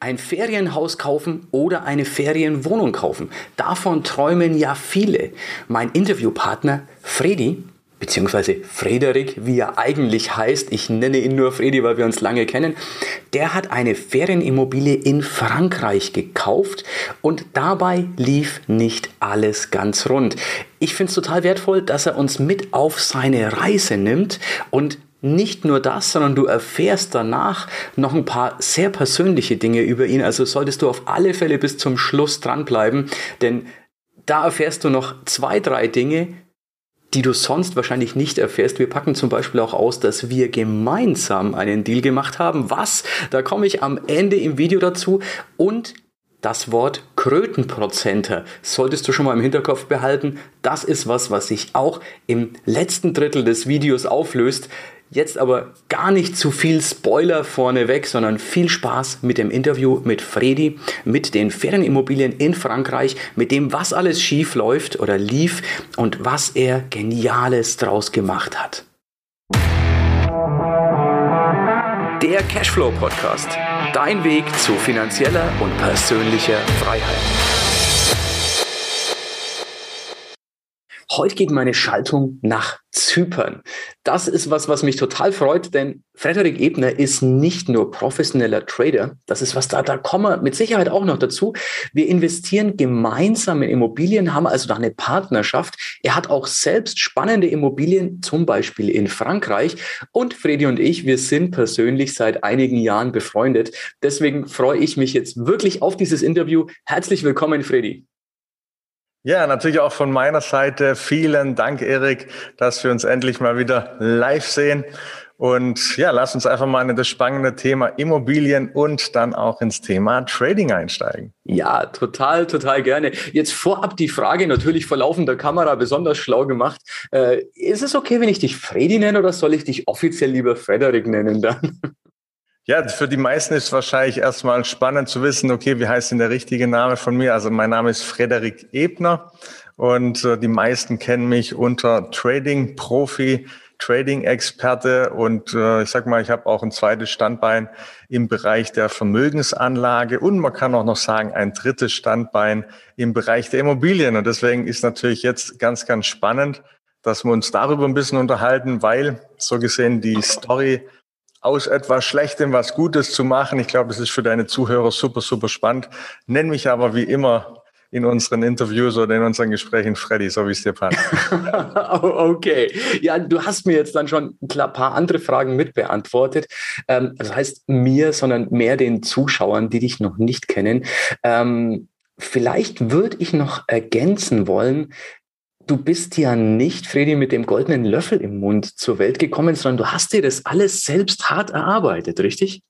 Ein Ferienhaus kaufen oder eine Ferienwohnung kaufen. Davon träumen ja viele. Mein Interviewpartner Freddy beziehungsweise Frederik, wie er eigentlich heißt, ich nenne ihn nur Fredi, weil wir uns lange kennen, der hat eine Ferienimmobilie in Frankreich gekauft und dabei lief nicht alles ganz rund. Ich finde es total wertvoll, dass er uns mit auf seine Reise nimmt und nicht nur das, sondern du erfährst danach noch ein paar sehr persönliche Dinge über ihn. Also solltest du auf alle Fälle bis zum Schluss dranbleiben, denn da erfährst du noch zwei, drei Dinge, die du sonst wahrscheinlich nicht erfährst. Wir packen zum Beispiel auch aus, dass wir gemeinsam einen Deal gemacht haben. Was? Da komme ich am Ende im Video dazu. Und das Wort Krötenprozenter solltest du schon mal im Hinterkopf behalten. Das ist was, was sich auch im letzten Drittel des Videos auflöst. Jetzt aber gar nicht zu viel Spoiler vorneweg, sondern viel Spaß mit dem Interview mit Fredi, mit den Ferienimmobilien in Frankreich, mit dem, was alles schief läuft oder lief und was er Geniales draus gemacht hat. Der Cashflow Podcast. Dein Weg zu finanzieller und persönlicher Freiheit. Heute geht meine Schaltung nach Zypern. Das ist was, was mich total freut, denn Frederik Ebner ist nicht nur professioneller Trader. Das ist was da, da kommen wir mit Sicherheit auch noch dazu. Wir investieren gemeinsam in Immobilien, haben also da eine Partnerschaft. Er hat auch selbst spannende Immobilien, zum Beispiel in Frankreich. Und Fredi und ich, wir sind persönlich seit einigen Jahren befreundet. Deswegen freue ich mich jetzt wirklich auf dieses Interview. Herzlich willkommen, Fredi. Ja, natürlich auch von meiner Seite vielen Dank, Erik, dass wir uns endlich mal wieder live sehen. Und ja, lass uns einfach mal in das spannende Thema Immobilien und dann auch ins Thema Trading einsteigen. Ja, total, total gerne. Jetzt vorab die Frage, natürlich vor laufender Kamera besonders schlau gemacht. Äh, ist es okay, wenn ich dich Freddy nenne oder soll ich dich offiziell lieber Frederik nennen dann? Ja, für die meisten ist wahrscheinlich erstmal spannend zu wissen, okay, wie heißt denn der richtige Name von mir? Also mein Name ist Frederik Ebner und äh, die meisten kennen mich unter Trading Profi, Trading Experte und äh, ich sag mal, ich habe auch ein zweites Standbein im Bereich der Vermögensanlage und man kann auch noch sagen, ein drittes Standbein im Bereich der Immobilien und deswegen ist natürlich jetzt ganz, ganz spannend, dass wir uns darüber ein bisschen unterhalten, weil so gesehen die Story aus etwas Schlechtem was Gutes zu machen. Ich glaube, das ist für deine Zuhörer super, super spannend. Nenn mich aber wie immer in unseren Interviews oder in unseren Gesprächen Freddy, so wie es dir passt. okay. Ja, du hast mir jetzt dann schon ein paar andere Fragen mitbeantwortet. Ähm, das heißt mir, sondern mehr den Zuschauern, die dich noch nicht kennen. Ähm, vielleicht würde ich noch ergänzen wollen, du bist ja nicht, Fredi, mit dem goldenen Löffel im Mund zur Welt gekommen, sondern du hast dir das alles selbst hart erarbeitet, richtig?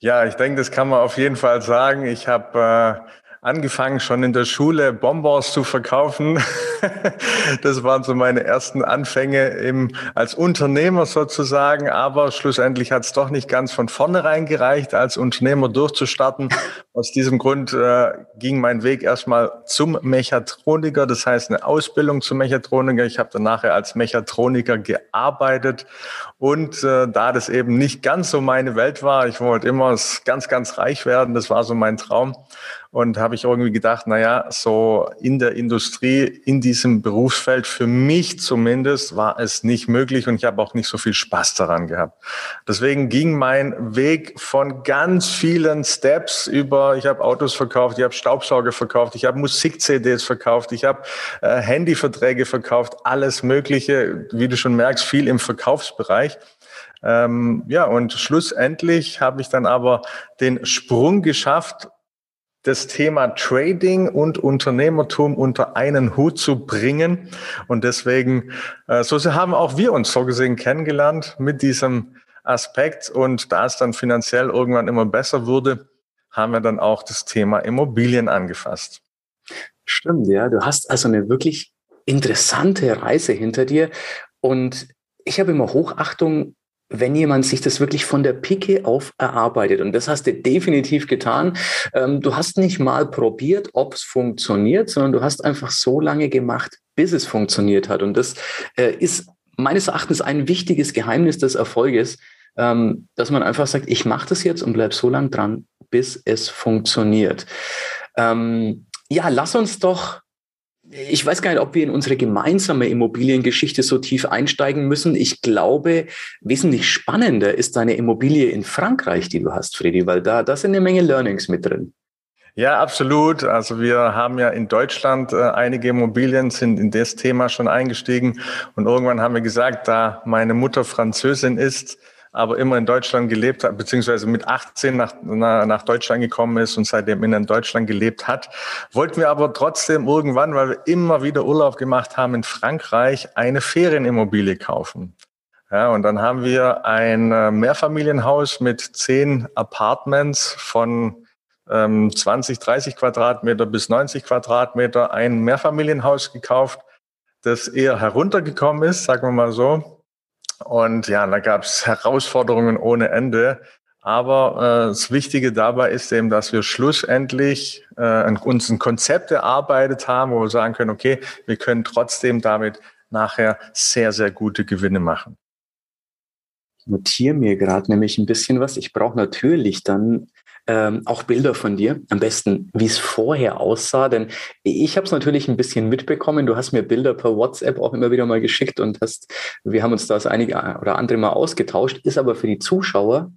Ja, ich denke, das kann man auf jeden Fall sagen. Ich habe äh, angefangen, schon in der Schule Bonbons zu verkaufen. das waren so meine ersten Anfänge im, als Unternehmer sozusagen. Aber schlussendlich hat es doch nicht ganz von vornherein gereicht, als Unternehmer durchzustarten. Aus diesem Grund äh, ging mein Weg erstmal zum Mechatroniker, das heißt eine Ausbildung zum Mechatroniker. Ich habe dann nachher als Mechatroniker gearbeitet. Und äh, da das eben nicht ganz so meine Welt war, ich wollte immer ganz, ganz reich werden, das war so mein Traum, und habe ich irgendwie gedacht, na ja, so in der Industrie, in diesem Berufsfeld, für mich zumindest, war es nicht möglich und ich habe auch nicht so viel Spaß daran gehabt. Deswegen ging mein Weg von ganz vielen Steps über, ich habe Autos verkauft, ich habe Staubsauger verkauft, ich habe Musik-CDs verkauft, ich habe äh, Handyverträge verkauft, alles Mögliche, wie du schon merkst, viel im Verkaufsbereich. Ähm, ja, und schlussendlich habe ich dann aber den Sprung geschafft das Thema Trading und Unternehmertum unter einen Hut zu bringen. Und deswegen, äh, so haben auch wir uns so gesehen kennengelernt mit diesem Aspekt. Und da es dann finanziell irgendwann immer besser wurde, haben wir dann auch das Thema Immobilien angefasst. Stimmt, ja. Du hast also eine wirklich interessante Reise hinter dir. Und ich habe immer Hochachtung wenn jemand sich das wirklich von der Pike auf erarbeitet. Und das hast du definitiv getan. Ähm, du hast nicht mal probiert, ob es funktioniert, sondern du hast einfach so lange gemacht, bis es funktioniert hat. Und das äh, ist meines Erachtens ein wichtiges Geheimnis des Erfolges, ähm, dass man einfach sagt, ich mache das jetzt und bleib so lange dran, bis es funktioniert. Ähm, ja, lass uns doch ich weiß gar nicht, ob wir in unsere gemeinsame Immobiliengeschichte so tief einsteigen müssen. Ich glaube, wesentlich spannender ist deine Immobilie in Frankreich, die du hast, Freddy, weil da, da sind eine Menge Learnings mit drin. Ja, absolut. Also wir haben ja in Deutschland äh, einige Immobilien, sind in das Thema schon eingestiegen. Und irgendwann haben wir gesagt, da meine Mutter Französin ist, aber immer in Deutschland gelebt hat, beziehungsweise mit 18 nach, nach Deutschland gekommen ist und seitdem in Deutschland gelebt hat. Wollten wir aber trotzdem irgendwann, weil wir immer wieder Urlaub gemacht haben in Frankreich, eine Ferienimmobilie kaufen. Ja, und dann haben wir ein äh, Mehrfamilienhaus mit zehn Apartments von ähm, 20, 30 Quadratmeter bis 90 Quadratmeter, ein Mehrfamilienhaus gekauft, das eher heruntergekommen ist, sagen wir mal so. Und ja, da gab es Herausforderungen ohne Ende. Aber äh, das Wichtige dabei ist eben, dass wir schlussendlich äh, uns ein Konzept erarbeitet haben, wo wir sagen können, okay, wir können trotzdem damit nachher sehr, sehr gute Gewinne machen. Ich notiere mir gerade nämlich ein bisschen was. Ich brauche natürlich dann ähm, auch Bilder von dir, am besten, wie es vorher aussah, denn ich habe es natürlich ein bisschen mitbekommen. Du hast mir Bilder per WhatsApp auch immer wieder mal geschickt und hast, wir haben uns das einige oder andere Mal ausgetauscht, ist aber für die Zuschauer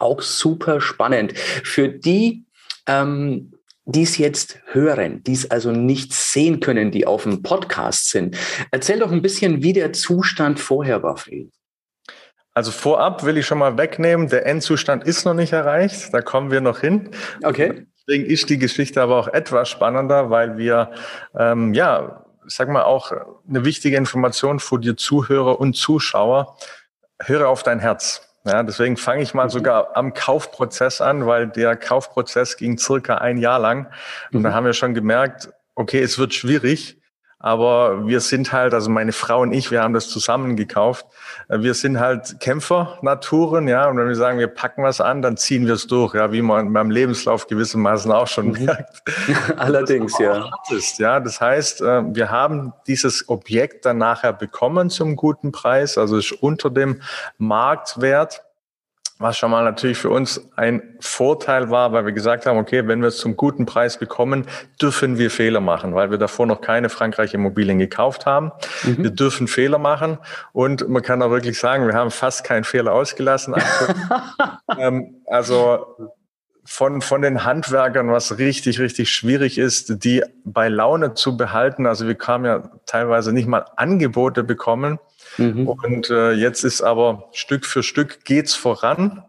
auch super spannend. Für die, ähm, die es jetzt hören, die es also nicht sehen können, die auf dem Podcast sind. Erzähl doch ein bisschen, wie der Zustand vorher war, Fried. Also vorab will ich schon mal wegnehmen, der Endzustand ist noch nicht erreicht, da kommen wir noch hin. Okay. Deswegen ist die Geschichte aber auch etwas spannender, weil wir, ähm, ja, sag mal auch eine wichtige Information für die Zuhörer und Zuschauer, höre auf dein Herz. Ja, deswegen fange ich mal mhm. sogar am Kaufprozess an, weil der Kaufprozess ging circa ein Jahr lang. Und mhm. da haben wir schon gemerkt, okay, es wird schwierig. Aber wir sind halt, also meine Frau und ich, wir haben das zusammen gekauft. Wir sind halt Kämpfer-Naturen, ja. Und wenn wir sagen, wir packen was an, dann ziehen wir es durch, ja, wie man in meinem Lebenslauf gewissermaßen auch schon mhm. merkt. Allerdings, ja. Ist, ja. Das heißt, äh, wir haben dieses Objekt dann nachher bekommen zum guten Preis, also ist unter dem Marktwert was schon mal natürlich für uns ein Vorteil war, weil wir gesagt haben, okay, wenn wir es zum guten Preis bekommen, dürfen wir Fehler machen, weil wir davor noch keine Frankreich-Immobilien gekauft haben. Mhm. Wir dürfen Fehler machen und man kann auch wirklich sagen, wir haben fast keinen Fehler ausgelassen. ähm, also von, von den Handwerkern, was richtig, richtig schwierig ist, die bei Laune zu behalten. Also wir kamen ja teilweise nicht mal Angebote bekommen Mhm. Und äh, jetzt ist aber Stück für Stück geht's voran.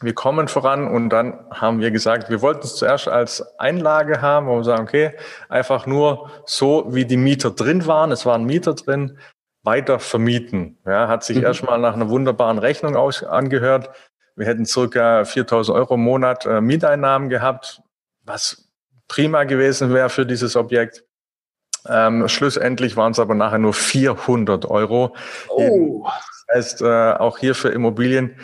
Wir kommen voran und dann haben wir gesagt, wir wollten es zuerst als Einlage haben, wo wir sagen, okay, einfach nur so, wie die Mieter drin waren, es waren Mieter drin, weiter vermieten. Ja, hat sich mhm. erstmal nach einer wunderbaren Rechnung aus, angehört. Wir hätten circa 4000 Euro im Monat äh, Mieteinnahmen gehabt, was prima gewesen wäre für dieses Objekt. Ähm, schlussendlich waren es aber nachher nur 400 Euro. Oh. Das heißt, äh, auch hier für Immobilien,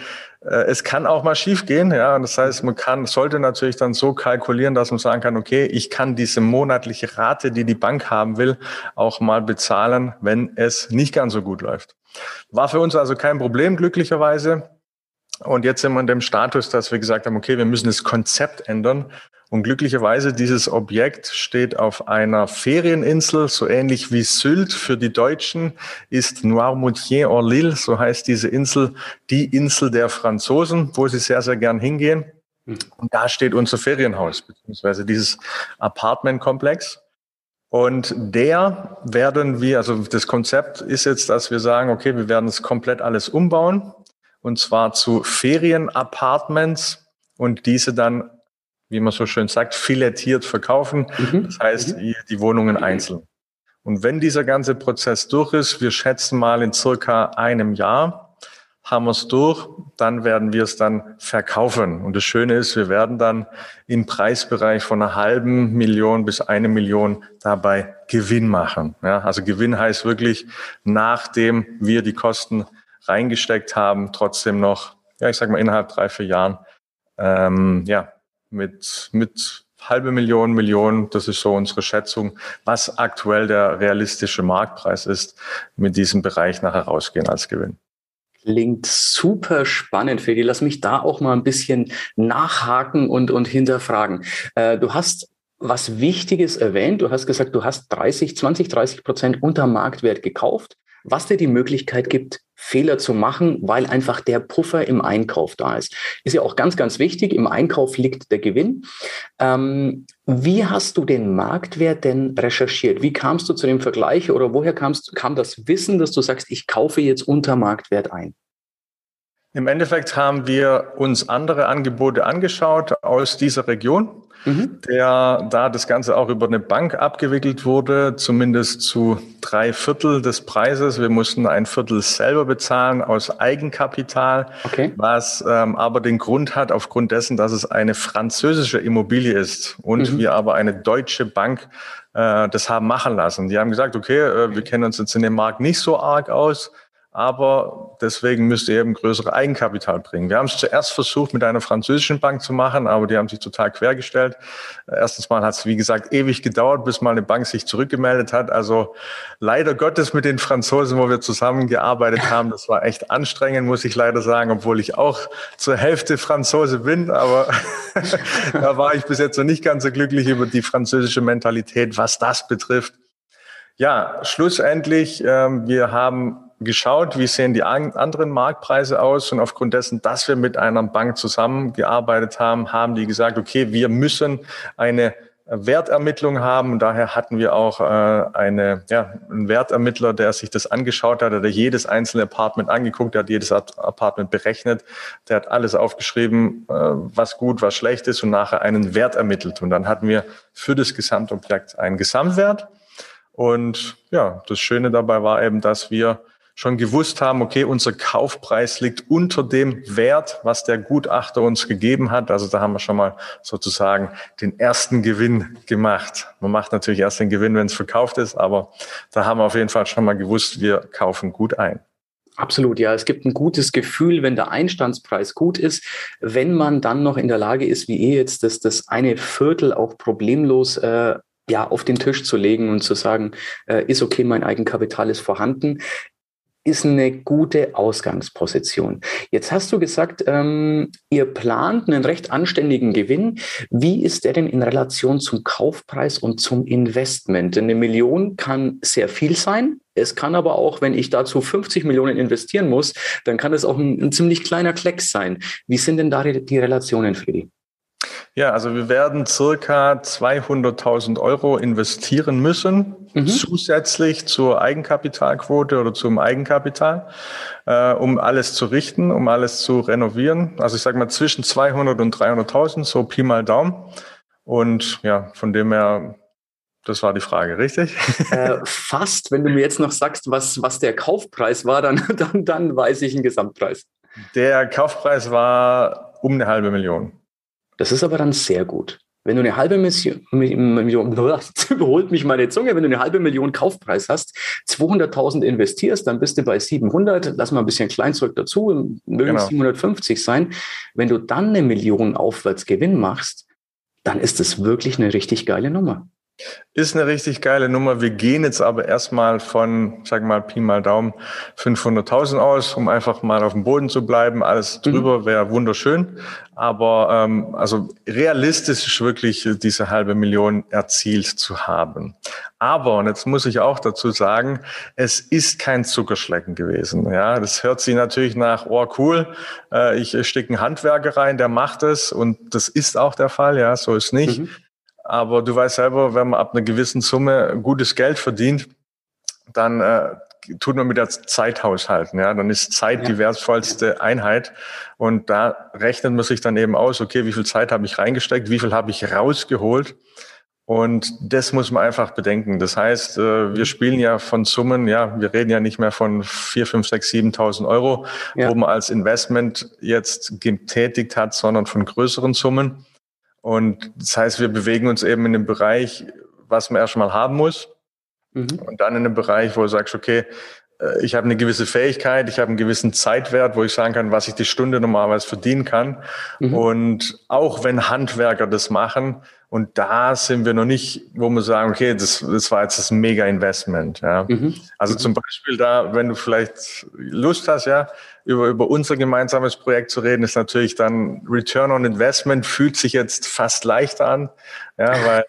äh, es kann auch mal schief gehen. Ja, das heißt, man kann, sollte natürlich dann so kalkulieren, dass man sagen kann, okay, ich kann diese monatliche Rate, die die Bank haben will, auch mal bezahlen, wenn es nicht ganz so gut läuft. War für uns also kein Problem, glücklicherweise. Und jetzt sind wir in dem Status, dass wir gesagt haben, okay, wir müssen das Konzept ändern und glücklicherweise, dieses Objekt steht auf einer Ferieninsel, so ähnlich wie Sylt für die Deutschen, ist Noirmoutier-en-Lille, so heißt diese Insel, die Insel der Franzosen, wo sie sehr, sehr gern hingehen. Und da steht unser Ferienhaus, beziehungsweise dieses Apartmentkomplex. Und der werden wir, also das Konzept ist jetzt, dass wir sagen, okay, wir werden es komplett alles umbauen. Und zwar zu Ferienapartments und diese dann wie man so schön sagt, filetiert verkaufen. Mhm. Das heißt, mhm. die Wohnungen einzeln. Und wenn dieser ganze Prozess durch ist, wir schätzen mal in circa einem Jahr, haben wir es durch, dann werden wir es dann verkaufen. Und das Schöne ist, wir werden dann im Preisbereich von einer halben Million bis eine Million dabei Gewinn machen. Ja, also Gewinn heißt wirklich, nachdem wir die Kosten reingesteckt haben, trotzdem noch, ja, ich sag mal innerhalb drei, vier Jahren, ähm, ja, mit, mit halbe Million, Million, das ist so unsere Schätzung, was aktuell der realistische Marktpreis ist, mit diesem Bereich nachher rausgehen als Gewinn. Klingt super spannend, Fedi. Lass mich da auch mal ein bisschen nachhaken und, und hinterfragen. Äh, du hast was Wichtiges erwähnt. Du hast gesagt, du hast 30, 20, 30 Prozent unter Marktwert gekauft, was dir die Möglichkeit gibt, Fehler zu machen, weil einfach der Puffer im Einkauf da ist. Ist ja auch ganz, ganz wichtig. Im Einkauf liegt der Gewinn. Ähm, wie hast du den Marktwert denn recherchiert? Wie kamst du zu dem Vergleich oder woher kamst, kam das Wissen, dass du sagst, ich kaufe jetzt unter Marktwert ein? Im Endeffekt haben wir uns andere Angebote angeschaut aus dieser Region, mhm. der, da das Ganze auch über eine Bank abgewickelt wurde, zumindest zu drei Viertel des Preises. Wir mussten ein Viertel selber bezahlen aus Eigenkapital, okay. was ähm, aber den Grund hat, aufgrund dessen, dass es eine französische Immobilie ist und mhm. wir aber eine deutsche Bank äh, das haben machen lassen. Die haben gesagt, okay, äh, wir kennen uns jetzt in dem Markt nicht so arg aus aber deswegen müsst ihr eben größere Eigenkapital bringen. Wir haben es zuerst versucht mit einer französischen Bank zu machen, aber die haben sich total quergestellt. Erstens mal hat es, wie gesagt, ewig gedauert, bis mal eine Bank sich zurückgemeldet hat. Also leider Gottes mit den Franzosen, wo wir zusammengearbeitet haben, das war echt anstrengend, muss ich leider sagen, obwohl ich auch zur Hälfte Franzose bin, aber da war ich bis jetzt noch nicht ganz so glücklich über die französische Mentalität, was das betrifft. Ja, schlussendlich, ähm, wir haben geschaut, wie sehen die anderen Marktpreise aus und aufgrund dessen, dass wir mit einer Bank zusammengearbeitet haben, haben die gesagt, okay, wir müssen eine Wertermittlung haben und daher hatten wir auch äh, eine, ja, einen Wertermittler, der sich das angeschaut hat, der jedes einzelne Apartment angeguckt hat, jedes Apartment berechnet, der hat alles aufgeschrieben, äh, was gut, was schlecht ist und nachher einen Wert ermittelt. Und dann hatten wir für das Gesamtobjekt einen Gesamtwert. Und ja, das Schöne dabei war eben, dass wir schon gewusst haben, okay, unser Kaufpreis liegt unter dem Wert, was der Gutachter uns gegeben hat. Also da haben wir schon mal sozusagen den ersten Gewinn gemacht. Man macht natürlich erst den Gewinn, wenn es verkauft ist, aber da haben wir auf jeden Fall schon mal gewusst, wir kaufen gut ein. Absolut, ja. Es gibt ein gutes Gefühl, wenn der Einstandspreis gut ist, wenn man dann noch in der Lage ist, wie ihr jetzt, das, das eine Viertel auch problemlos äh, ja, auf den Tisch zu legen und zu sagen, äh, ist okay, mein Eigenkapital ist vorhanden ist eine gute Ausgangsposition. Jetzt hast du gesagt, ähm, ihr plant einen recht anständigen Gewinn. Wie ist der denn in Relation zum Kaufpreis und zum Investment? Eine Million kann sehr viel sein. Es kann aber auch, wenn ich dazu 50 Millionen investieren muss, dann kann es auch ein, ein ziemlich kleiner Klecks sein. Wie sind denn da die Relationen, Friedi? Ja, also wir werden circa 200.000 Euro investieren müssen, mhm. zusätzlich zur Eigenkapitalquote oder zum Eigenkapital, äh, um alles zu richten, um alles zu renovieren. Also ich sage mal zwischen 200 und 300.000, so Pi mal Daumen. Und ja, von dem her das war die Frage, richtig? Äh, fast. Wenn du mir jetzt noch sagst, was, was der Kaufpreis war, dann, dann, dann weiß ich einen Gesamtpreis. Der Kaufpreis war um eine halbe Million. Das ist aber dann sehr gut. Wenn du eine halbe Million, überholt mich meine Zunge, wenn du eine halbe Million Kaufpreis hast, 200.000 investierst, dann bist du bei 700, lass mal ein bisschen klein zurück dazu, mögen genau. 750 sein. Wenn du dann eine Million aufwärts Gewinn machst, dann ist es wirklich eine richtig geile Nummer. Ist eine richtig geile Nummer. Wir gehen jetzt aber erstmal von, sag mal, Pi mal Daumen 500.000 aus, um einfach mal auf dem Boden zu bleiben. Alles mhm. drüber wäre wunderschön. Aber ähm, also realistisch wirklich diese halbe Million erzielt zu haben. Aber, und jetzt muss ich auch dazu sagen, es ist kein Zuckerschlecken gewesen. Ja, das hört sich natürlich nach, oh cool, äh, ich stecke einen Handwerker rein, der macht es. Und das ist auch der Fall, ja, so ist nicht. Mhm. Aber du weißt selber, wenn man ab einer gewissen Summe gutes Geld verdient, dann äh, tut man mit der Zeit haushalten. Ja? Dann ist Zeit ja. die wertvollste Einheit. Und da rechnet man sich dann eben aus, okay, wie viel Zeit habe ich reingesteckt, wie viel habe ich rausgeholt. Und das muss man einfach bedenken. Das heißt, äh, wir spielen ja von Summen, ja, wir reden ja nicht mehr von 4, 5, 6, 7.000 Euro, ja. wo man als Investment jetzt getätigt hat, sondern von größeren Summen. Und das heißt, wir bewegen uns eben in dem Bereich, was man erstmal haben muss. Mhm. Und dann in dem Bereich, wo du sagst, okay, äh, ich habe eine gewisse Fähigkeit, ich habe einen gewissen Zeitwert, wo ich sagen kann, was ich die Stunde normalerweise verdienen kann. Mhm. Und auch wenn Handwerker das machen Und da sind wir noch nicht, wo wir sagen, okay, das, das war jetzt das Mega-Investment. Ja. Mhm. Also zum Beispiel da, wenn du vielleicht Lust hast, ja, über, über unser gemeinsames Projekt zu reden, ist natürlich dann Return on Investment fühlt sich jetzt fast leichter an. Ja, weil,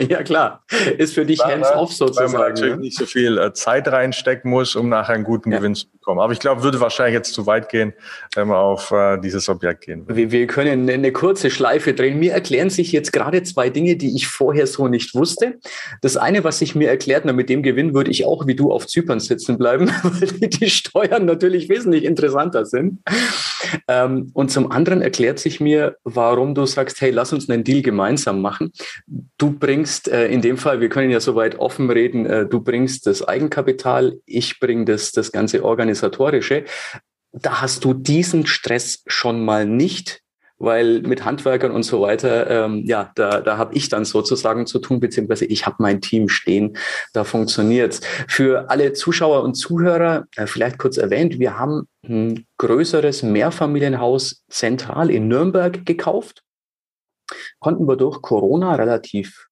ja klar, ist für dich hands-off sozusagen. Weil man natürlich ja. nicht so viel äh, Zeit reinstecken muss, um nachher einen guten ja. Gewinn zu bekommen. Aber ich glaube, würde wahrscheinlich jetzt zu weit gehen, wenn wir auf äh, dieses Objekt gehen. Wir, wir können eine kurze Schleife drehen. Mir erklären sich jetzt gerade zwei Dinge, die ich vorher so nicht wusste. Das eine, was sich mir erklärt, na, mit dem Gewinn würde ich auch wie du auf Zypern sitzen bleiben, weil die Steuern natürlich wesentlich interessanter sind. Ähm, und zum anderen erklärt sich mir, warum du sagst, hey, lass uns einen Deal gemeinsam machen. Du bringst äh, in dem Fall, wir können ja soweit offen reden, äh, du bringst das Eigenkapital, ich bringe das, das ganze Organisatorische. Da hast du diesen Stress schon mal nicht, weil mit Handwerkern und so weiter, ähm, ja, da, da habe ich dann sozusagen zu tun, beziehungsweise ich habe mein Team stehen, da funktioniert's. Für alle Zuschauer und Zuhörer, äh, vielleicht kurz erwähnt, wir haben ein größeres Mehrfamilienhaus zentral in Nürnberg gekauft konnten wir durch Corona relativ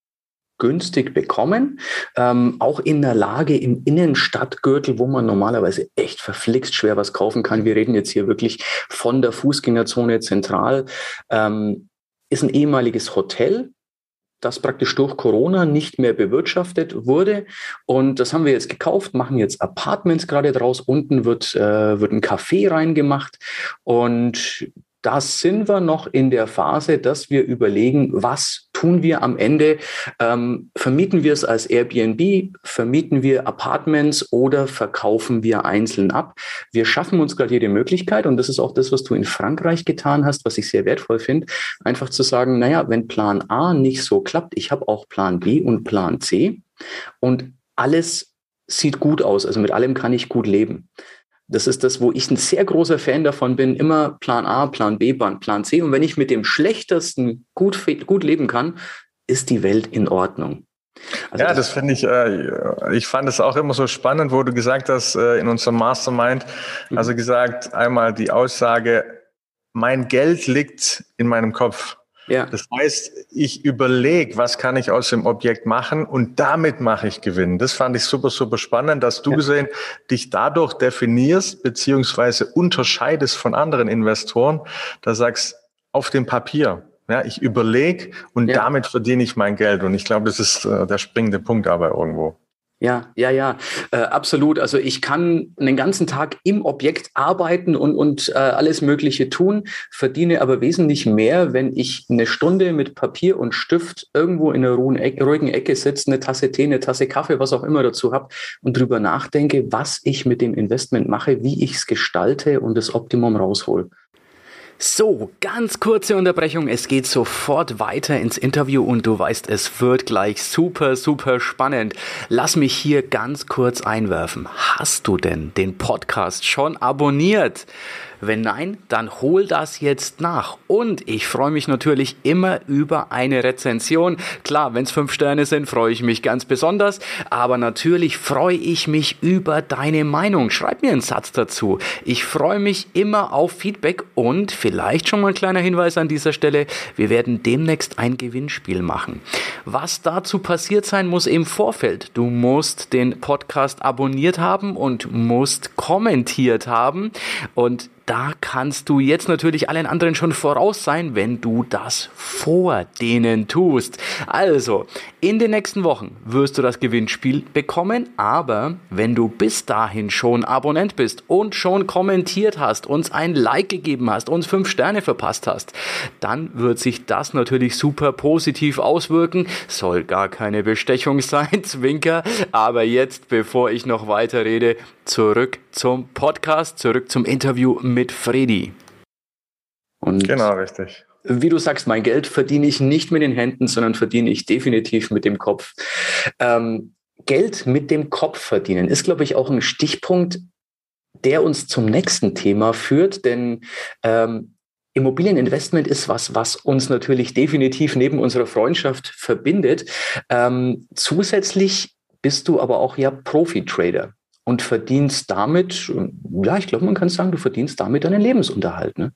günstig bekommen. Ähm, auch in der Lage im Innenstadtgürtel, wo man normalerweise echt verflixt schwer was kaufen kann. Wir reden jetzt hier wirklich von der Fußgängerzone zentral. Ähm, ist ein ehemaliges Hotel, das praktisch durch Corona nicht mehr bewirtschaftet wurde. Und das haben wir jetzt gekauft, machen jetzt Apartments gerade draus. Unten wird, äh, wird ein Café reingemacht. Und da sind wir noch in der Phase, dass wir überlegen, was tun wir am Ende? Ähm, vermieten wir es als Airbnb, vermieten wir Apartments oder verkaufen wir einzeln ab? Wir schaffen uns gerade die Möglichkeit, und das ist auch das, was du in Frankreich getan hast, was ich sehr wertvoll finde, einfach zu sagen, naja, wenn Plan A nicht so klappt, ich habe auch Plan B und Plan C und alles sieht gut aus, also mit allem kann ich gut leben. Das ist das, wo ich ein sehr großer Fan davon bin, immer Plan A, Plan B, Plan C. Und wenn ich mit dem Schlechtesten gut, gut leben kann, ist die Welt in Ordnung. Also ja, das, das finde ich, äh, ich fand es auch immer so spannend, wo du gesagt hast, äh, in unserem Mastermind, mhm. also gesagt, einmal die Aussage, mein Geld liegt in meinem Kopf. Ja. Das heißt, ich überlege, was kann ich aus dem Objekt machen und damit mache ich Gewinn. Das fand ich super, super spannend, dass du ja. gesehen dich dadurch definierst beziehungsweise unterscheidest von anderen Investoren. Da sagst, auf dem Papier, ja, ich überlege und ja. damit verdiene ich mein Geld. Und ich glaube, das ist äh, der springende Punkt dabei irgendwo. Ja, ja, ja, äh, absolut. Also ich kann den ganzen Tag im Objekt arbeiten und, und äh, alles Mögliche tun, verdiene aber wesentlich mehr, wenn ich eine Stunde mit Papier und Stift irgendwo in einer ruhigen Ecke sitze, eine Tasse Tee, eine Tasse Kaffee, was auch immer dazu habe und drüber nachdenke, was ich mit dem Investment mache, wie ich es gestalte und das Optimum raushol. So, ganz kurze Unterbrechung. Es geht sofort weiter ins Interview und du weißt, es wird gleich super, super spannend. Lass mich hier ganz kurz einwerfen. Hast du denn den Podcast schon abonniert? Wenn nein, dann hol das jetzt nach. Und ich freue mich natürlich immer über eine Rezension. Klar, wenn es fünf Sterne sind, freue ich mich ganz besonders. Aber natürlich freue ich mich über deine Meinung. Schreib mir einen Satz dazu. Ich freue mich immer auf Feedback und vielleicht schon mal ein kleiner Hinweis an dieser Stelle. Wir werden demnächst ein Gewinnspiel machen. Was dazu passiert sein muss im Vorfeld. Du musst den Podcast abonniert haben und musst kommentiert haben. Und da kannst du jetzt natürlich allen anderen schon voraus sein, wenn du das vor denen tust. Also, in den nächsten Wochen wirst du das Gewinnspiel bekommen, aber wenn du bis dahin schon Abonnent bist und schon kommentiert hast, uns ein Like gegeben hast, uns fünf Sterne verpasst hast, dann wird sich das natürlich super positiv auswirken. Soll gar keine Bestechung sein, Zwinker. Aber jetzt, bevor ich noch weiter rede, zurück zum Podcast, zurück zum Interview mit Freddy. Und genau, richtig. Wie du sagst, mein Geld verdiene ich nicht mit den Händen, sondern verdiene ich definitiv mit dem Kopf. Ähm, Geld mit dem Kopf verdienen ist, glaube ich, auch ein Stichpunkt, der uns zum nächsten Thema führt, denn ähm, Immobilieninvestment ist was, was uns natürlich definitiv neben unserer Freundschaft verbindet. Ähm, zusätzlich bist du aber auch ja Profi-Trader und verdienst damit, ja, ich glaube, man kann sagen, du verdienst damit deinen Lebensunterhalt. Ne?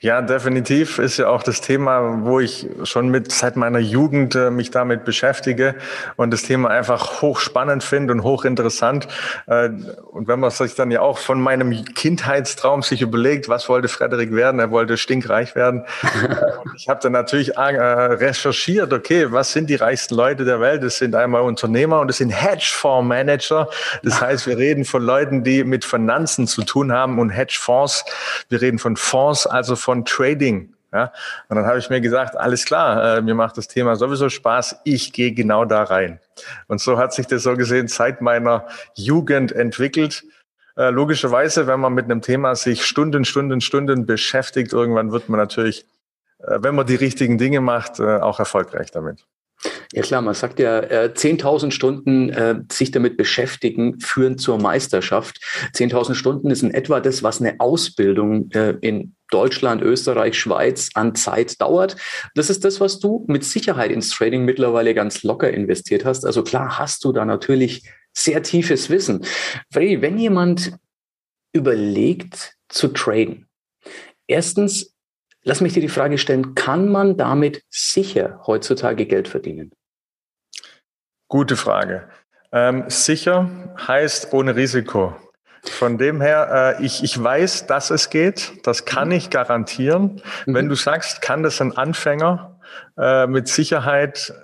Ja, definitiv ist ja auch das Thema, wo ich schon mit seit meiner Jugend äh, mich damit beschäftige und das Thema einfach hochspannend finde und hochinteressant. Äh, und wenn man sich dann ja auch von meinem Kindheitstraum sich überlegt, was wollte Frederik werden? Er wollte stinkreich werden. und ich habe dann natürlich äh, recherchiert, okay, was sind die reichsten Leute der Welt? Das sind einmal Unternehmer und das sind Hedgefondsmanager. Das heißt, wir reden von Leuten, die mit Finanzen zu tun haben und Hedgefonds. Wir reden von Fonds also von Trading. Ja, und dann habe ich mir gesagt, alles klar, äh, mir macht das Thema sowieso Spaß, ich gehe genau da rein. Und so hat sich das so gesehen seit meiner Jugend entwickelt. Äh, logischerweise, wenn man mit einem Thema sich Stunden, Stunden, Stunden beschäftigt, irgendwann wird man natürlich, äh, wenn man die richtigen Dinge macht, äh, auch erfolgreich damit. Ja klar, man sagt ja, äh, 10.000 Stunden äh, sich damit beschäftigen führen zur Meisterschaft. 10.000 Stunden ist in etwa das, was eine Ausbildung äh, in Deutschland, Österreich, Schweiz an Zeit dauert. Das ist das, was du mit Sicherheit ins Trading mittlerweile ganz locker investiert hast. Also klar hast du da natürlich sehr tiefes Wissen. Freddy, wenn jemand überlegt zu traden, erstens, lass mich dir die Frage stellen, kann man damit sicher heutzutage Geld verdienen? Gute Frage. Ähm, sicher heißt ohne Risiko. Von dem her, äh, ich, ich weiß, dass es geht. Das kann mhm. ich garantieren. Mhm. Wenn du sagst, kann das ein Anfänger äh, mit Sicherheit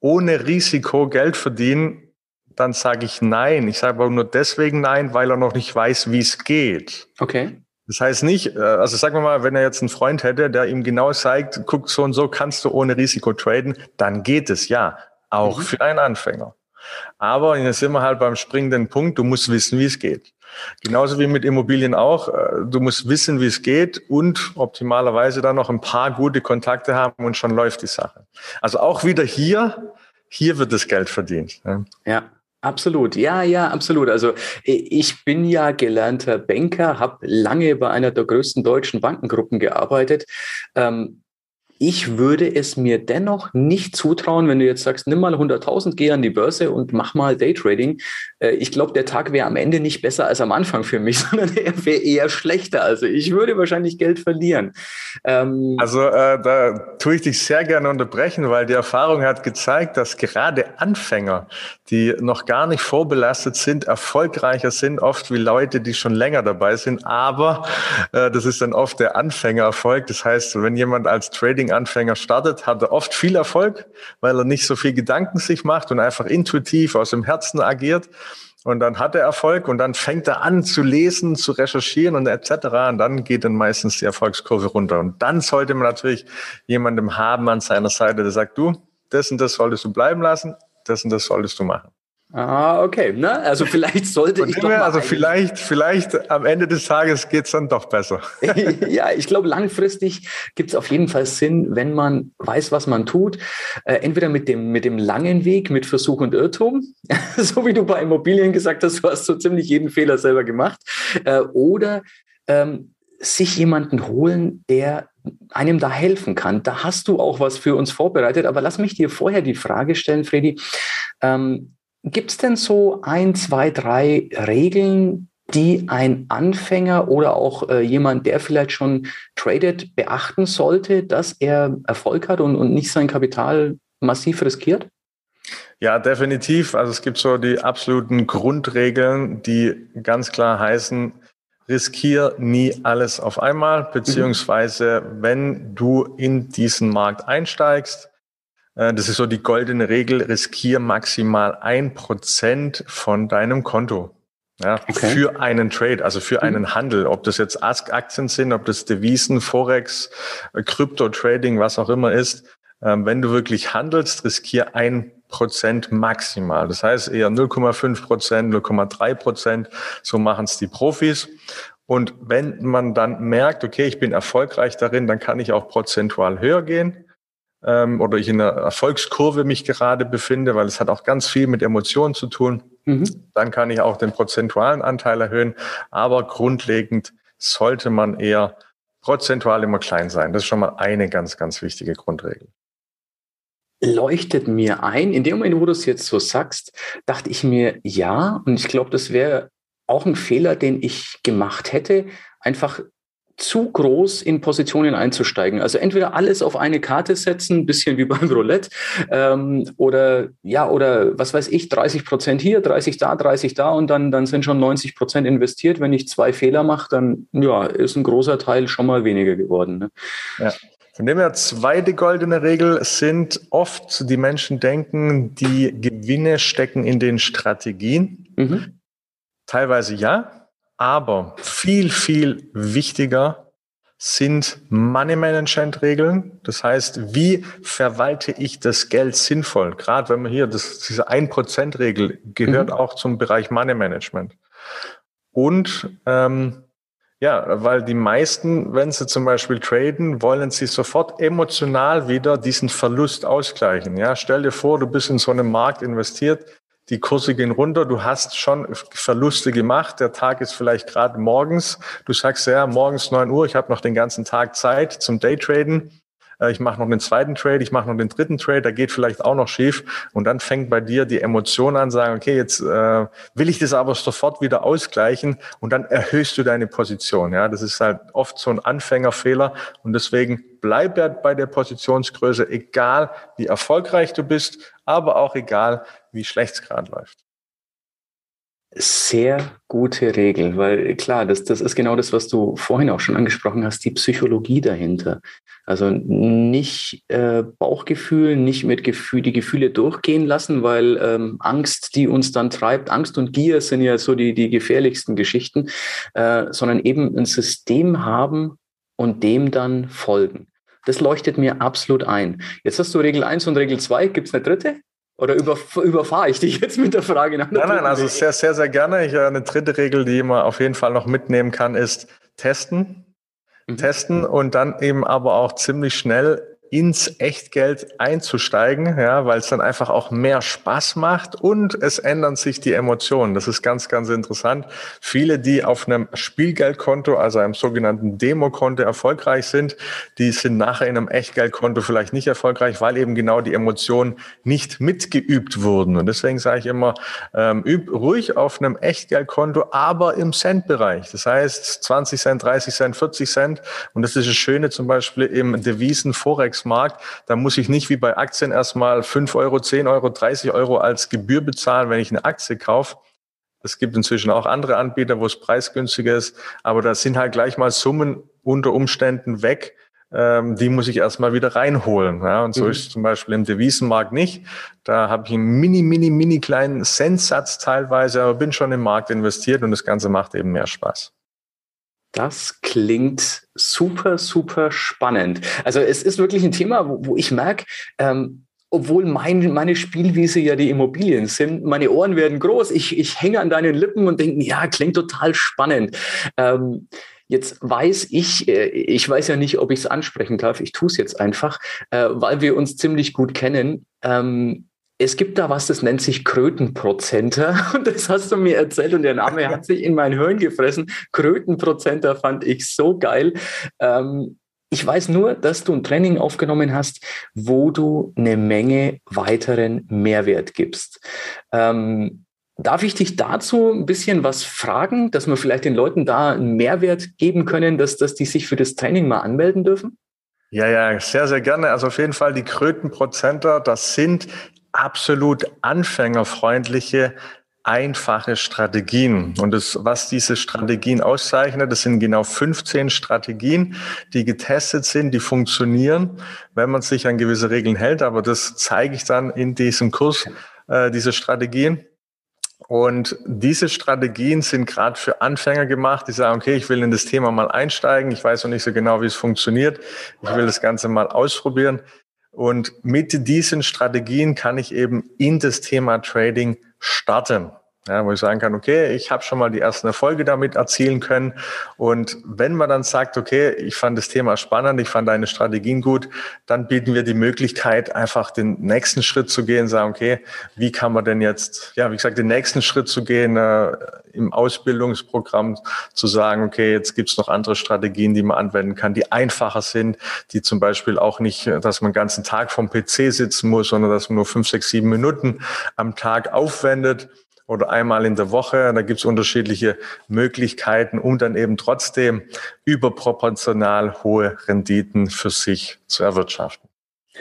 ohne Risiko Geld verdienen, dann sage ich nein. Ich sage aber nur deswegen nein, weil er noch nicht weiß, wie es geht. Okay. Das heißt nicht, äh, also sagen wir mal, wenn er jetzt einen Freund hätte, der ihm genau zeigt, guck, so und so kannst du ohne Risiko traden, dann geht es ja, auch mhm. für einen Anfänger. Aber jetzt sind wir halt beim springenden Punkt, du musst wissen, wie es geht. Genauso wie mit Immobilien auch. Äh, du musst wissen, wie es geht und optimalerweise dann noch ein paar gute Kontakte haben und schon läuft die Sache. Also auch wieder hier, hier wird das Geld verdient. Ja. Absolut, ja, ja, absolut. Also ich bin ja gelernter Banker, habe lange bei einer der größten deutschen Bankengruppen gearbeitet. Ähm, ich würde es mir dennoch nicht zutrauen, wenn du jetzt sagst, nimm mal 100.000, geh an die Börse und mach mal Daytrading. Äh, ich glaube, der Tag wäre am Ende nicht besser als am Anfang für mich, sondern er wäre eher schlechter. Also ich würde wahrscheinlich Geld verlieren. Ähm also äh, da tue ich dich sehr gerne unterbrechen, weil die Erfahrung hat gezeigt, dass gerade Anfänger, die noch gar nicht vorbelastet sind, erfolgreicher sind, oft wie Leute, die schon länger dabei sind. Aber äh, das ist dann oft der Anfängererfolg. Das heißt, wenn jemand als Trading Anfänger startet, hat er oft viel Erfolg, weil er nicht so viel Gedanken sich macht und einfach intuitiv aus dem Herzen agiert. Und dann hat er Erfolg und dann fängt er an zu lesen, zu recherchieren und etc. Und dann geht dann meistens die Erfolgskurve runter. Und dann sollte man natürlich jemandem haben an seiner Seite, der sagt, du, das und das solltest du bleiben lassen, das und das solltest du machen. Ah, okay. Na, also vielleicht sollte ich doch mal Also vielleicht, vielleicht am Ende des Tages geht's dann doch besser. ja, ich glaube, langfristig gibt's auf jeden Fall Sinn, wenn man weiß, was man tut. Äh, entweder mit dem, mit dem langen Weg, mit Versuch und Irrtum, so wie du bei Immobilien gesagt hast, du hast so ziemlich jeden Fehler selber gemacht. Äh, oder ähm, sich jemanden holen, der einem da helfen kann. Da hast du auch was für uns vorbereitet. Aber lass mich dir vorher die Frage stellen, Freddy. Ähm, Gibt es denn so ein, zwei, drei Regeln, die ein Anfänger oder auch äh, jemand, der vielleicht schon tradet, beachten sollte, dass er Erfolg hat und, und nicht sein Kapital massiv riskiert? Ja, definitiv. Also es gibt so die absoluten Grundregeln, die ganz klar heißen, riskier nie alles auf einmal, beziehungsweise wenn du in diesen Markt einsteigst, das ist so die goldene Regel, riskier maximal ein Prozent von deinem Konto. Ja, okay. für einen Trade, also für mhm. einen Handel, ob das jetzt Aktien sind, ob das Devisen, Forex, äh, Krypto-Trading, was auch immer ist. Ähm, wenn du wirklich handelst, riskier ein Prozent maximal. Das heißt eher 0,5 Prozent, 0,3 Prozent. So machen es die Profis. Und wenn man dann merkt, okay, ich bin erfolgreich darin, dann kann ich auch prozentual höher gehen ähm, oder ich in einer Erfolgskurve mich gerade befinde, weil es hat auch ganz viel mit Emotionen zu tun, mhm. dann kann ich auch den prozentualen Anteil erhöhen. Aber grundlegend sollte man eher prozentual immer klein sein. Das ist schon mal eine ganz, ganz wichtige Grundregel. Leuchtet mir ein. In dem Moment, wo du es jetzt so sagst, dachte ich mir, ja, und ich glaube, das wäre auch ein Fehler, den ich gemacht hätte, einfach zu groß in Positionen einzusteigen. Also entweder alles auf eine Karte setzen, ein bisschen wie beim Roulette, ähm, oder ja, oder was weiß ich, 30 Prozent hier, 30 da, 30 da und dann, dann sind schon 90 Prozent investiert. Wenn ich zwei Fehler mache, dann ja, ist ein großer Teil schon mal weniger geworden. Ne? Ja. Von dem her, zweite goldene Regel sind oft die Menschen denken, die Gewinne stecken in den Strategien. Mhm. Teilweise ja, aber viel, viel wichtiger sind Money Management Regeln. Das heißt, wie verwalte ich das Geld sinnvoll? Gerade wenn man hier, das, diese 1% Regel gehört mhm. auch zum Bereich Money Management. Und ähm, ja, weil die meisten, wenn sie zum Beispiel traden, wollen sie sofort emotional wieder diesen Verlust ausgleichen. Ja, stell dir vor, du bist in so einem Markt investiert, die Kurse gehen runter, du hast schon Verluste gemacht, der Tag ist vielleicht gerade morgens, du sagst ja, morgens neun Uhr, ich habe noch den ganzen Tag Zeit zum Daytraden ich mache noch den zweiten Trade, ich mache noch den dritten Trade, da geht vielleicht auch noch schief und dann fängt bei dir die Emotion an, sagen, okay, jetzt äh, will ich das aber sofort wieder ausgleichen und dann erhöhst du deine Position. Ja, das ist halt oft so ein Anfängerfehler und deswegen bleib bei der Positionsgröße, egal wie erfolgreich du bist, aber auch egal wie schlecht es gerade läuft sehr gute Regel, weil klar, das, das ist genau das, was du vorhin auch schon angesprochen hast, die Psychologie dahinter. Also nicht äh, Bauchgefühl, nicht mit Gefühl, die Gefühle durchgehen lassen, weil ähm, Angst, die uns dann treibt, Angst und Gier sind ja so die, die gefährlichsten Geschichten, äh, sondern eben ein System haben und dem dann folgen. Das leuchtet mir absolut ein. Jetzt hast du Regel 1 und Regel 2. Gibt es eine dritte? Oder über, überfahre ich dich jetzt mit der Frage nach Nein, nein, also sehr, sehr, sehr gerne. Ich, äh, eine dritte Regel, die man auf jeden Fall noch mitnehmen kann, ist testen. Mhm. Testen und dann eben aber auch ziemlich schnell ins Echtgeld einzusteigen, ja, weil es dann einfach auch mehr Spaß macht und es ändern sich die Emotionen. Das ist ganz, ganz interessant. Viele, die auf einem Spielgeldkonto, also einem sogenannten Demokonto erfolgreich sind, die sind nachher in einem Echtgeldkonto vielleicht nicht erfolgreich, weil eben genau die Emotionen nicht mitgeübt wurden. Und deswegen sage ich immer, ähm, üb ruhig auf einem Echtgeldkonto, aber im Centbereich. Das heißt 20 Cent, 30 Cent, 40 Cent. Und das ist das Schöne zum Beispiel im Devisen-Forex Forex-Markt. Da muss ich nicht wie bei Aktien erstmal 5 Euro, 10 Euro, 30 Euro als Gebühr bezahlen, wenn ich eine Aktie kaufe. Es gibt inzwischen auch andere Anbieter, wo es preisgünstiger ist, aber da sind halt gleich mal Summen unter Umständen weg. Ähm, die muss ich erstmal wieder reinholen. Ja, und so mhm. ist zum Beispiel im Devisenmarkt nicht. Da habe ich einen mini, mini, mini kleinen Centsatz teilweise, aber bin schon im Markt investiert und das Ganze macht eben mehr Spaß. Das klingt super, super spannend. Also es ist wirklich ein Thema, wo, wo ich merke, ähm, obwohl mein, meine Spielwiese ja die Immobilien sind, meine Ohren werden groß, ich, ich hänge an deinen Lippen und denke, ja, klingt total spannend. Ähm, Jetzt weiß ich, äh, ich weiß ja nicht, ob ich es ansprechen darf, ich tue es jetzt einfach, äh, weil wir uns ziemlich gut kennen. Ähm, es gibt da was, das nennt sich Krötenprozenter. Und das hast du mir erzählt und der Name hat sich in mein Hirn gefressen. Krötenprozenter fand ich so geil. Ähm, ich weiß nur, dass du ein Training aufgenommen hast, wo du eine Menge weiteren Mehrwert gibst. Ähm, darf ich dich dazu ein bisschen was fragen, dass wir vielleicht den Leuten da einen Mehrwert geben können, dass, dass die sich für das Training mal anmelden dürfen? Ja, ja, sehr, sehr gerne. Also auf jeden Fall die Krötenprozenter, das sind absolut anfängerfreundliche, einfache Strategien. Und das, was diese Strategien auszeichnet, das sind genau 15 Strategien, die getestet sind, die funktionieren, wenn man sich an gewisse Regeln hält. Aber das zeige ich dann in diesem Kurs, äh, diese Strategien. Und diese Strategien sind gerade für Anfänger gemacht, die sagen, okay, ich will in das Thema mal einsteigen, ich weiß noch nicht so genau, wie es funktioniert, ich will das Ganze mal ausprobieren. Und mit diesen Strategien kann ich eben in das Thema Trading starten. Ja, wo ich sagen kann, okay, ich habe schon mal die ersten Erfolge damit erzielen können. Und wenn man dann sagt, okay, ich fand das Thema spannend, ich fand deine Strategien gut, dann bieten wir die Möglichkeit, einfach den nächsten Schritt zu gehen, sagen, okay, wie kann man denn jetzt, ja, wie gesagt, den nächsten Schritt zu gehen, äh, im Ausbildungsprogramm zu sagen, okay, jetzt gibt's noch andere Strategien, die man anwenden kann, die einfacher sind, die zum Beispiel auch nicht, dass man den ganzen Tag vom PC sitzen muss, sondern dass man nur fünf, sechs, sieben Minuten am Tag aufwendet oder einmal in der Woche. Da gibt es unterschiedliche Möglichkeiten, um dann eben trotzdem überproportional hohe Renditen für sich zu erwirtschaften.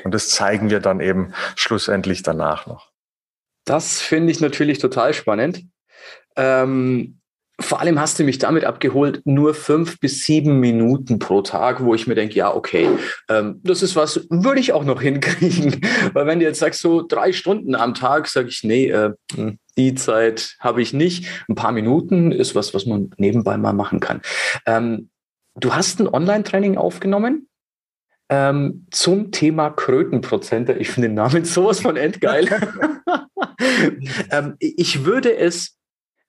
Und das zeigen wir dann eben schlussendlich danach noch. Das finde ich natürlich total spannend. Ähm, vor allem hast du mich damit abgeholt, nur fünf bis sieben Minuten pro Tag, wo ich mir denke, ja, okay, ähm, das ist was, würde ich auch noch hinkriegen. Weil wenn du jetzt sagst, so drei Stunden am Tag, sage ich, nee, äh, die Zeit habe ich nicht. Ein paar Minuten ist was, was man nebenbei mal machen kann. Ähm, du hast ein Online-Training aufgenommen ähm, zum Thema Krötenprozente. Ich finde den Namen sowas von endgeil. ähm, ich würde es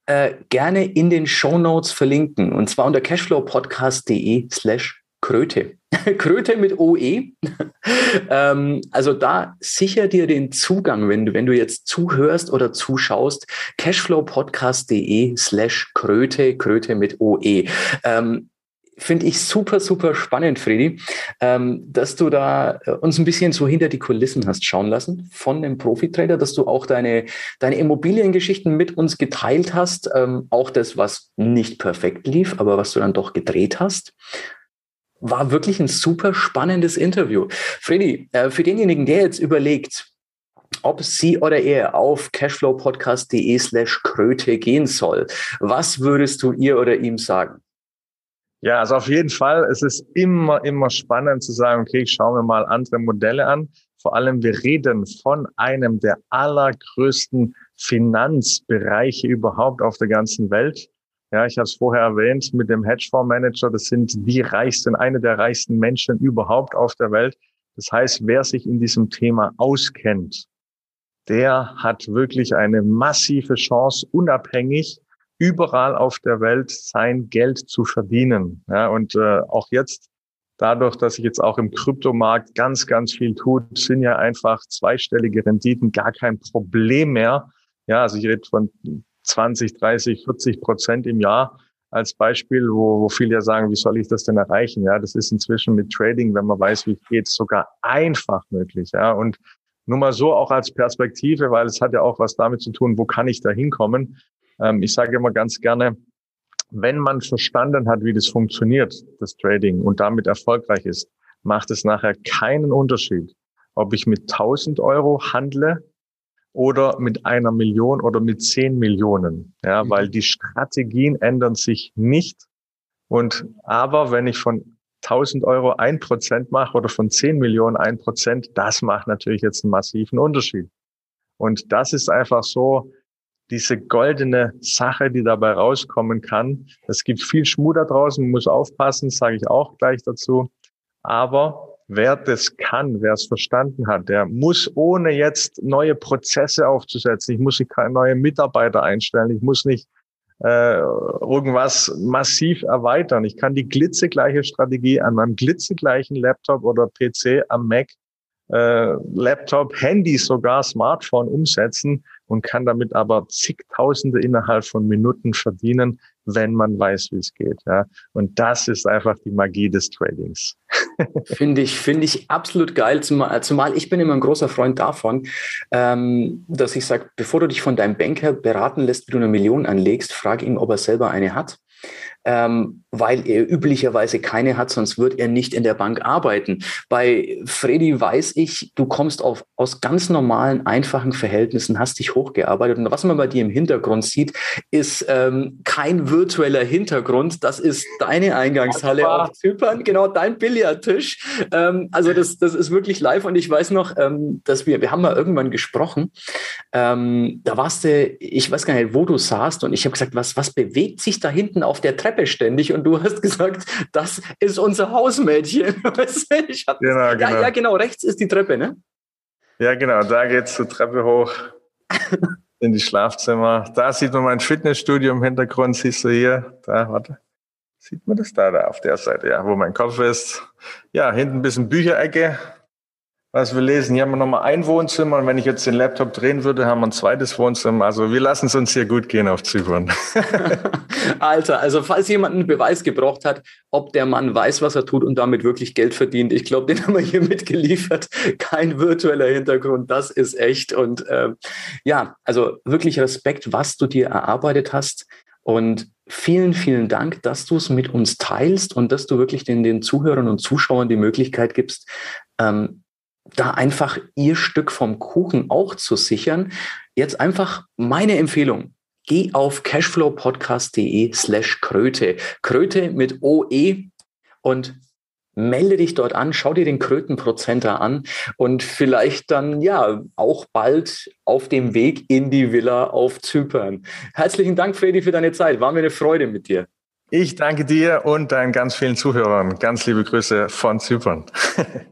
äh, gerne in den Show Notes verlinken und zwar unter cashflowpodcast.de slash Kröte. Kröte mit OE. ähm, also da sicher dir den Zugang, wenn du, wenn du jetzt zuhörst oder zuschaust, cashflowpodcast.de slash Kröte, Kröte mit OE. Ähm, Finde ich super, super spannend, Freddy, ähm, dass du da äh, uns ein bisschen so hinter die Kulissen hast schauen lassen von einem Profitrader, dass du auch deine, deine Immobiliengeschichten mit uns geteilt hast, ähm, auch das, was nicht perfekt lief, aber was du dann doch gedreht hast war wirklich ein super spannendes Interview. Freddy, äh, für denjenigen, der jetzt überlegt, ob sie oder er auf cashflowpodcast.de slash Kröte gehen soll, was würdest du ihr oder ihm sagen? Ja, also auf jeden Fall. Es ist immer, immer spannend zu sagen, okay, ich schaue mir mal andere Modelle an. Vor allem, wir reden von einem der allergrößten Finanzbereiche überhaupt auf der ganzen Welt. Ja, ich habe es vorher erwähnt mit dem Hedgefondsmanager. Das sind die reichsten, eine der reichsten Menschen überhaupt auf der Welt. Das heißt, wer sich in diesem Thema auskennt, der hat wirklich eine massive Chance, unabhängig überall auf der Welt sein Geld zu verdienen. Ja, und äh, auch jetzt, dadurch, dass sich jetzt auch im Kryptomarkt ganz, ganz viel tut, sind ja einfach zweistellige Renditen gar kein Problem mehr. Ja, also ich rede von 20, 30, 40 Prozent im Jahr als Beispiel, wo, wo viele ja sagen, wie soll ich das denn erreichen? Ja, das ist inzwischen mit Trading, wenn man weiß, wie es geht, sogar einfach möglich. Ja, und nur mal so auch als Perspektive, weil es hat ja auch was damit zu tun, wo kann ich da hinkommen? Ähm, ich sage immer ganz gerne, wenn man verstanden hat, wie das funktioniert, das Trading, und damit erfolgreich ist, macht es nachher keinen Unterschied, ob ich mit 1000 Euro handle oder mit einer Million oder mit 10 Millionen. Ja, mhm. weil die Strategien ändern sich nicht. Und aber wenn ich von 1000 Euro ein Prozent mache oder von 10 Millionen ein Prozent, das macht natürlich jetzt einen massiven Unterschied. Und das ist einfach so, diese goldene Sache, die dabei rauskommen kann. Es gibt viel Schmuh da draußen, muss aufpassen, sage ich auch gleich dazu. Aber wer das kann, wer es verstanden hat, der muss ohne jetzt neue Prozesse aufzusetzen, ich muss keine neue Mitarbeiter einstellen, ich muss nicht äh, irgendwas massiv erweitern. Ich kann die glitzegleiche Strategie an meinem glitzegleichen Laptop oder PC am Mac, äh, Laptop, Handy sogar, Smartphone umsetzen und kann damit aber zigtausende innerhalb von Minuten verdienen, wenn man weiß, wie es geht. Ja. Und das ist einfach die Magie des Tradings. finde ich, finde ich absolut geil, zumal, zumal ich bin immer ein großer Freund davon, ähm, dass ich sage, bevor du dich von deinem Banker beraten lässt, wie du eine Million anlegst, frage ihn, ob er selber eine hat ähm, weil er üblicherweise keine hat, sonst wird er nicht in der Bank arbeiten. Bei Freddy weiß ich, du kommst auf, aus ganz normalen, einfachen Verhältnissen, hast dich hochgearbeitet. Und was man bei dir im Hintergrund sieht, ist ähm, kein virtueller Hintergrund. Das ist deine Eingangshalle auf Zypern, genau dein Billardtisch. Ähm, also das, das ist wirklich live. Und ich weiß noch, ähm, dass wir, wir haben mal irgendwann gesprochen. Ähm, da warst du, ich weiß gar nicht, wo du saßt. Und ich habe gesagt, was, was bewegt sich da hinten auf der Treppe? Treppe ständig und du hast gesagt, das ist unser Hausmädchen. ich hab, genau, ja, genau. ja, genau, rechts ist die Treppe, ne? Ja, genau, da geht es zur Treppe hoch in die Schlafzimmer. Da sieht man mein Fitnessstudio im Hintergrund, siehst du hier, da, warte. Sieht man das da, da auf der Seite, ja, wo mein Kopf ist. Ja, hinten ein bisschen Bücherecke. Was wir lesen. Hier haben wir nochmal ein Wohnzimmer und wenn ich jetzt den Laptop drehen würde, haben wir ein zweites Wohnzimmer. Also wir lassen es uns hier gut gehen auf Zypern. Alter, also falls jemand einen Beweis gebraucht hat, ob der Mann weiß, was er tut und damit wirklich Geld verdient, ich glaube, den haben wir hier mitgeliefert. Kein virtueller Hintergrund, das ist echt. Und äh, ja, also wirklich Respekt, was du dir erarbeitet hast. Und vielen, vielen Dank, dass du es mit uns teilst und dass du wirklich den, den Zuhörern und Zuschauern die Möglichkeit gibst, ähm, da einfach ihr Stück vom Kuchen auch zu sichern. Jetzt einfach meine Empfehlung. Geh auf cashflowpodcast.de slash Kröte. Kröte mit OE und melde dich dort an, schau dir den Krötenprozenter an und vielleicht dann ja auch bald auf dem Weg in die Villa auf Zypern. Herzlichen Dank, Freddy, für deine Zeit. War mir eine Freude mit dir. Ich danke dir und deinen ganz vielen Zuhörern. Ganz liebe Grüße von Zypern.